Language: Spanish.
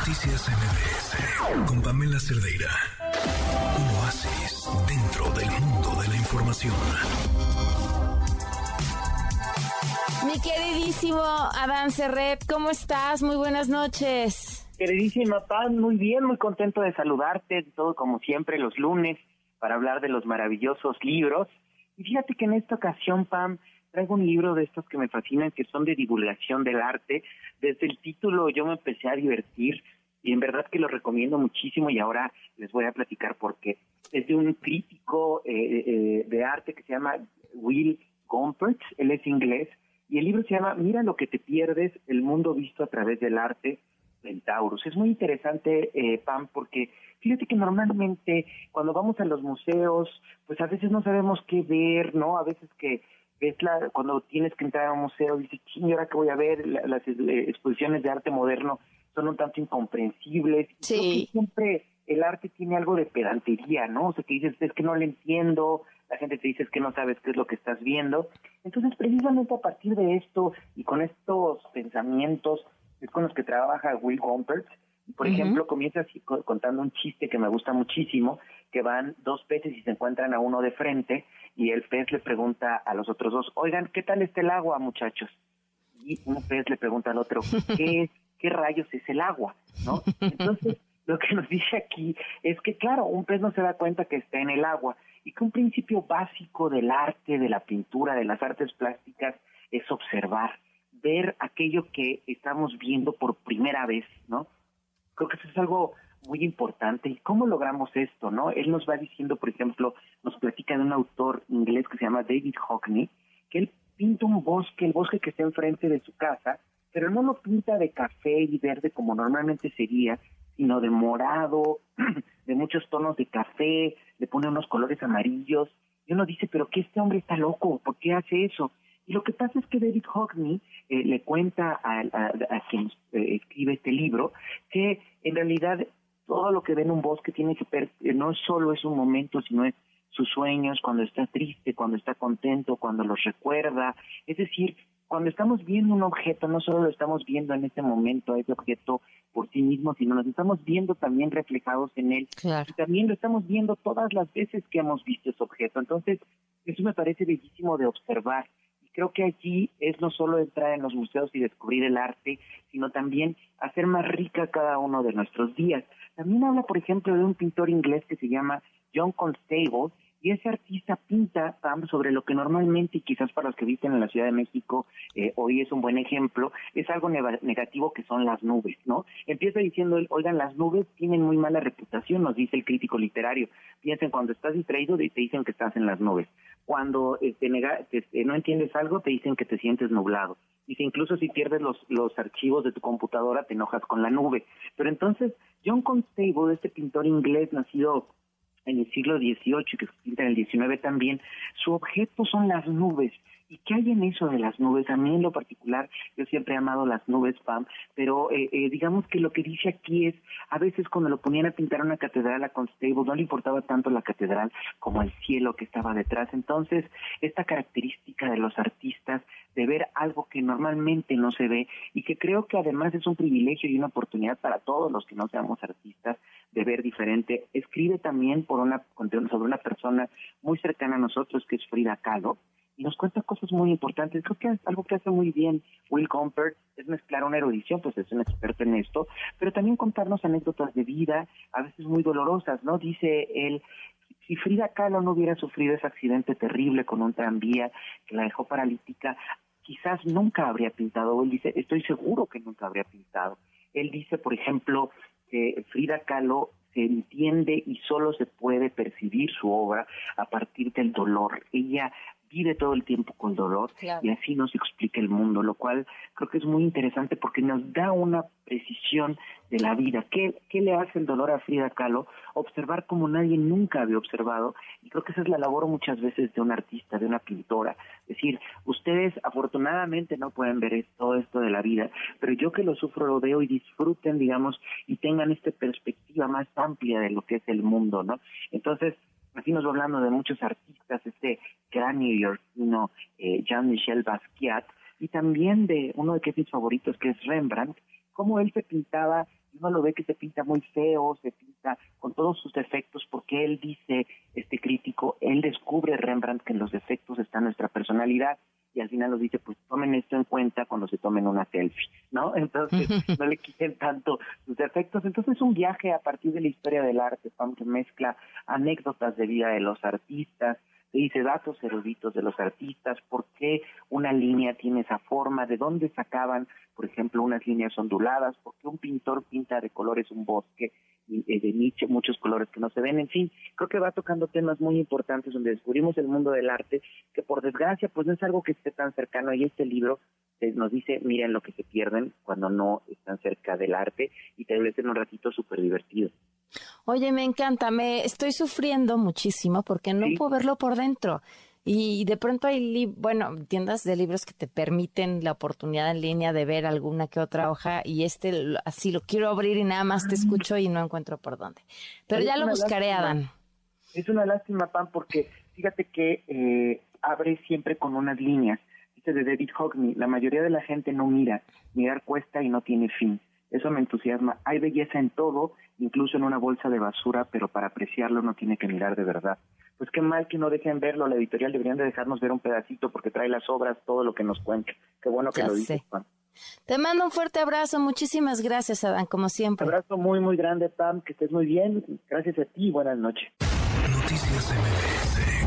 Noticias MBS con Pamela Cerdeira. Un oasis dentro del mundo de la información. Mi queridísimo Adán Serret, ¿cómo estás? Muy buenas noches. Queridísima Pam, muy bien, muy contento de saludarte, todo como siempre los lunes, para hablar de los maravillosos libros. Y fíjate que en esta ocasión, Pam, traigo un libro de estos que me fascinan, que son de divulgación del arte. Desde el título yo me empecé a divertir y en verdad que lo recomiendo muchísimo y ahora les voy a platicar por qué. Es de un crítico eh, eh, de arte que se llama Will Gompertz, él es inglés, y el libro se llama Mira lo que te pierdes, el mundo visto a través del arte Taurus. Es muy interesante, eh, Pam, porque fíjate que normalmente cuando vamos a los museos, pues a veces no sabemos qué ver, ¿no? A veces que ves la, cuando tienes que entrar a un museo, dices, ching, ahora que voy a ver las eh, exposiciones de arte moderno son un tanto incomprensibles. Sí. siempre el arte tiene algo de pedantería, ¿no? O sea, que dices, es que no lo entiendo, la gente te dice que no sabes qué es lo que estás viendo. Entonces, precisamente a partir de esto y con estos pensamientos es con los que trabaja Will Gompertz. Por ejemplo, comienza así contando un chiste que me gusta muchísimo, que van dos peces y se encuentran a uno de frente y el pez le pregunta a los otros dos, oigan, ¿qué tal está el agua, muchachos? Y un pez le pregunta al otro, ¿qué, qué rayos es el agua? ¿No? Entonces, lo que nos dice aquí es que, claro, un pez no se da cuenta que está en el agua y que un principio básico del arte, de la pintura, de las artes plásticas, es observar ver aquello que estamos viendo por primera vez, ¿no? Creo que eso es algo muy importante. ¿Y cómo logramos esto, no? Él nos va diciendo, por ejemplo, nos platica de un autor inglés que se llama David Hockney, que él pinta un bosque, el bosque que está enfrente de su casa, pero no lo pinta de café y verde como normalmente sería, sino de morado, de muchos tonos de café, le pone unos colores amarillos. Y uno dice, pero que este hombre está loco, ¿por qué hace eso? Y lo que pasa es que David Hockney eh, le cuenta a, quien eh, escribe este libro que en realidad todo lo que ve en un bosque tiene que ver, eh, no solo es un momento, sino es sus sueños, cuando está triste, cuando está contento, cuando los recuerda. Es decir, cuando estamos viendo un objeto, no solo lo estamos viendo en ese momento, ese objeto por sí mismo, sino nos estamos viendo también reflejados en él. Y también lo estamos viendo todas las veces que hemos visto ese objeto. Entonces, eso me parece bellísimo de observar creo que allí es no solo entrar en los museos y descubrir el arte, sino también hacer más rica cada uno de nuestros días. También habla, por ejemplo, de un pintor inglés que se llama John Constable, y ese artista pinta sobre lo que normalmente, y quizás para los que visten en la Ciudad de México, eh, hoy es un buen ejemplo, es algo negativo que son las nubes, ¿no? Empieza diciendo, oigan, las nubes tienen muy mala reputación, nos dice el crítico literario. Piensen, cuando estás distraído, te dicen que estás en las nubes cuando eh, te no entiendes algo, te dicen que te sientes nublado. Dice, incluso si pierdes los, los archivos de tu computadora, te enojas con la nube. Pero entonces, John Constable, este pintor inglés nacido en el siglo XVIII, que se pinta en el XIX también, su objeto son las nubes. ¿Y qué hay en eso de las nubes? A mí en lo particular, yo siempre he amado las nubes, Pam, pero eh, eh, digamos que lo que dice aquí es, a veces cuando lo ponían a pintar una catedral a Constable, no le importaba tanto la catedral como el cielo que estaba detrás. Entonces, esta característica de los artistas de ver algo que normalmente no se ve y que creo que además es un privilegio y una oportunidad para todos los que no seamos artistas de ver diferente. Escribe también por una, sobre una persona muy cercana a nosotros que es Frida Kahlo, y nos cuenta cosas muy importantes. Creo que es algo que hace muy bien Will Comfort es mezclar una erudición, pues es un experto en esto, pero también contarnos anécdotas de vida, a veces muy dolorosas, ¿no? Dice él, si Frida Kahlo no hubiera sufrido ese accidente terrible con un tranvía que la dejó paralítica, quizás nunca habría pintado. Él dice, estoy seguro que nunca habría pintado. Él dice, por ejemplo, que Frida Kahlo se entiende y solo se puede percibir su obra a partir del dolor. Ella vive todo el tiempo con dolor y así nos explica el mundo, lo cual creo que es muy interesante porque nos da una precisión de la vida. ¿Qué, qué le hace el dolor a Frida Kahlo? Observar como nadie nunca había observado y creo que esa es la labor muchas veces de un artista, de una pintora. Es decir, ustedes afortunadamente no pueden ver todo esto de la vida, pero yo que lo sufro lo veo y disfruten, digamos, y tengan esta perspectiva más amplia de lo que es el mundo, ¿no? Entonces, así nos va hablando de muchos artistas, este gran neoyorquino eh, Jean-Michel Basquiat, y también de uno de mis favoritos que es Rembrandt, cómo él se pintaba, uno lo ve que se pinta muy feo, se pinta con todos sus defectos, porque él dice, este crítico, él descubre Rembrandt que en los defectos está nuestra personalidad y al final nos dice, pues tomen esto en cuenta cuando se tomen una selfie, ¿no? Entonces, no le quiten tanto sus defectos. Entonces, es un viaje a partir de la historia del arte, que mezcla anécdotas de vida de los artistas, dice datos eruditos de los artistas, por qué una línea tiene esa forma, de dónde sacaban, por ejemplo, unas líneas onduladas, por qué un pintor pinta de colores un bosque eh, de Nietzsche, muchos colores que no se ven, en fin, creo que va tocando temas muy importantes donde descubrimos el mundo del arte, que por desgracia pues no es algo que esté tan cercano. Y este libro eh, nos dice, miren lo que se pierden cuando no están cerca del arte y te ser un ratito súper divertido. Oye, me encanta, me estoy sufriendo muchísimo porque no puedo verlo por dentro. Y de pronto hay, bueno, tiendas de libros que te permiten la oportunidad en línea de ver alguna que otra hoja y este así lo quiero abrir y nada más te escucho y no encuentro por dónde. Pero ya lo buscaré, Adán. Es una lástima, Pam, porque fíjate que eh, abre siempre con unas líneas. Dice de David Hockney, la mayoría de la gente no mira, mirar cuesta y no tiene fin. Eso me entusiasma. Hay belleza en todo, incluso en una bolsa de basura, pero para apreciarlo no tiene que mirar de verdad pues qué mal que no dejen verlo, la editorial deberían de dejarnos ver un pedacito porque trae las obras, todo lo que nos cuenta. Qué bueno que lo dices, Juan. Te mando un fuerte abrazo, muchísimas gracias, Adán, como siempre. Un abrazo muy, muy grande, Pam, que estés muy bien. Gracias a ti y buenas noches. Noticias MBS